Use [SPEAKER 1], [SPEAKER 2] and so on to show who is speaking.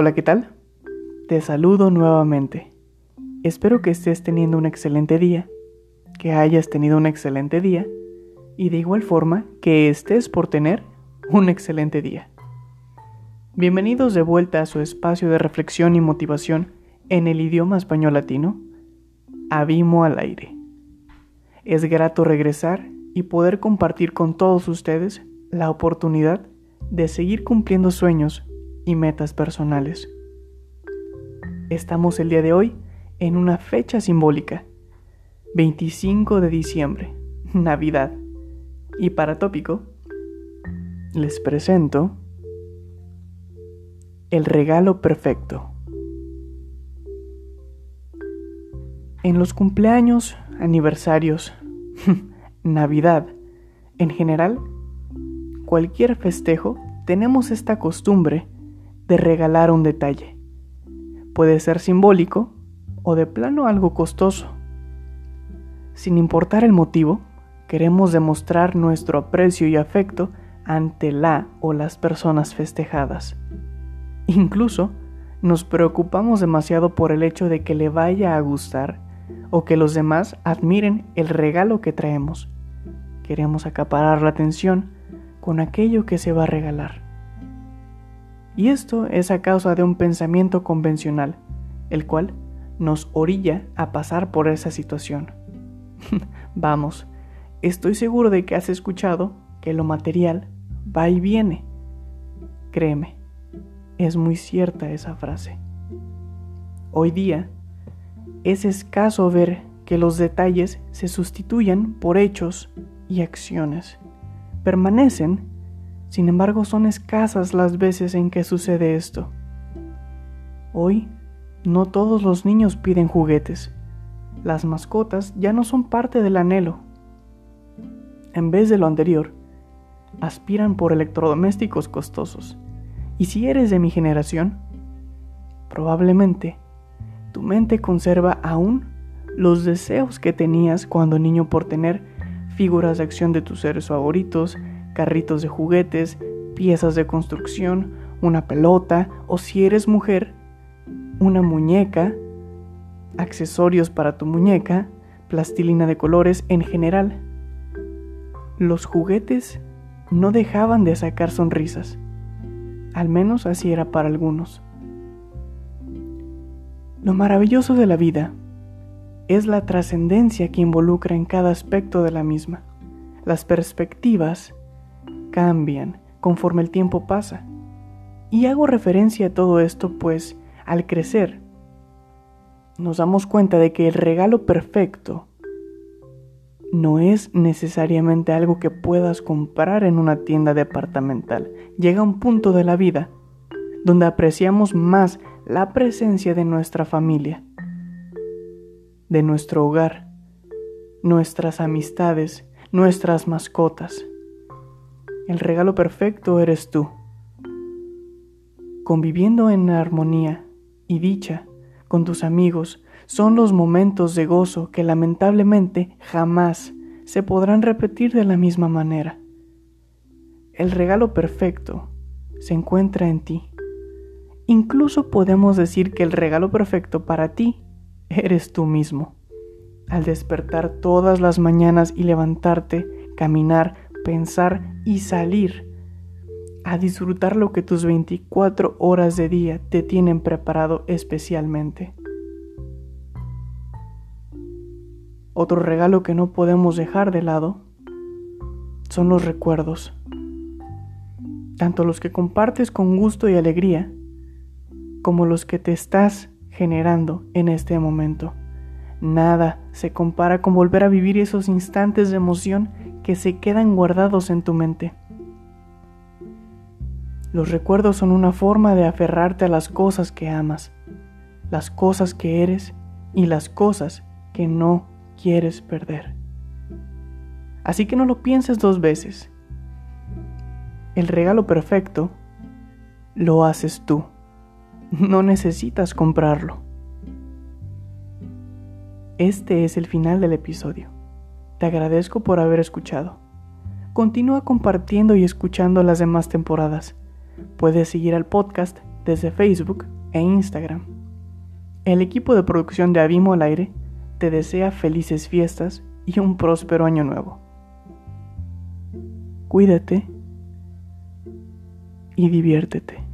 [SPEAKER 1] Hola, ¿qué tal? Te saludo nuevamente. Espero que estés teniendo un excelente día, que hayas tenido un excelente día y de igual forma que estés por tener un excelente día. Bienvenidos de vuelta a su espacio de reflexión y motivación en el idioma español latino, Abimo al aire. Es grato regresar y poder compartir con todos ustedes la oportunidad de seguir cumpliendo sueños y metas personales. Estamos el día de hoy en una fecha simbólica, 25 de diciembre, Navidad. Y para tópico, les presento el regalo perfecto. En los cumpleaños, aniversarios, Navidad, en general, cualquier festejo, tenemos esta costumbre de regalar un detalle. Puede ser simbólico o de plano algo costoso. Sin importar el motivo, queremos demostrar nuestro aprecio y afecto ante la o las personas festejadas. Incluso nos preocupamos demasiado por el hecho de que le vaya a gustar o que los demás admiren el regalo que traemos. Queremos acaparar la atención con aquello que se va a regalar. Y esto es a causa de un pensamiento convencional, el cual nos orilla a pasar por esa situación. Vamos, estoy seguro de que has escuchado que lo material va y viene. Créeme, es muy cierta esa frase. Hoy día es escaso ver que los detalles se sustituyan por hechos y acciones. Permanecen sin embargo, son escasas las veces en que sucede esto. Hoy, no todos los niños piden juguetes. Las mascotas ya no son parte del anhelo. En vez de lo anterior, aspiran por electrodomésticos costosos. Y si eres de mi generación, probablemente tu mente conserva aún los deseos que tenías cuando niño por tener figuras de acción de tus seres favoritos, carritos de juguetes, piezas de construcción, una pelota o si eres mujer, una muñeca, accesorios para tu muñeca, plastilina de colores en general. Los juguetes no dejaban de sacar sonrisas, al menos así era para algunos. Lo maravilloso de la vida es la trascendencia que involucra en cada aspecto de la misma. Las perspectivas cambian conforme el tiempo pasa. Y hago referencia a todo esto pues al crecer nos damos cuenta de que el regalo perfecto no es necesariamente algo que puedas comprar en una tienda departamental. Llega un punto de la vida donde apreciamos más la presencia de nuestra familia, de nuestro hogar, nuestras amistades, nuestras mascotas. El regalo perfecto eres tú. Conviviendo en armonía y dicha con tus amigos son los momentos de gozo que lamentablemente jamás se podrán repetir de la misma manera. El regalo perfecto se encuentra en ti. Incluso podemos decir que el regalo perfecto para ti eres tú mismo. Al despertar todas las mañanas y levantarte, caminar, pensar y salir a disfrutar lo que tus 24 horas de día te tienen preparado especialmente. Otro regalo que no podemos dejar de lado son los recuerdos, tanto los que compartes con gusto y alegría como los que te estás generando en este momento. Nada se compara con volver a vivir esos instantes de emoción que se quedan guardados en tu mente. Los recuerdos son una forma de aferrarte a las cosas que amas, las cosas que eres y las cosas que no quieres perder. Así que no lo pienses dos veces. El regalo perfecto lo haces tú. No necesitas comprarlo. Este es el final del episodio. Te agradezco por haber escuchado. Continúa compartiendo y escuchando las demás temporadas. Puedes seguir al podcast desde Facebook e Instagram. El equipo de producción de Abimo al Aire te desea felices fiestas y un próspero año nuevo. Cuídate y diviértete.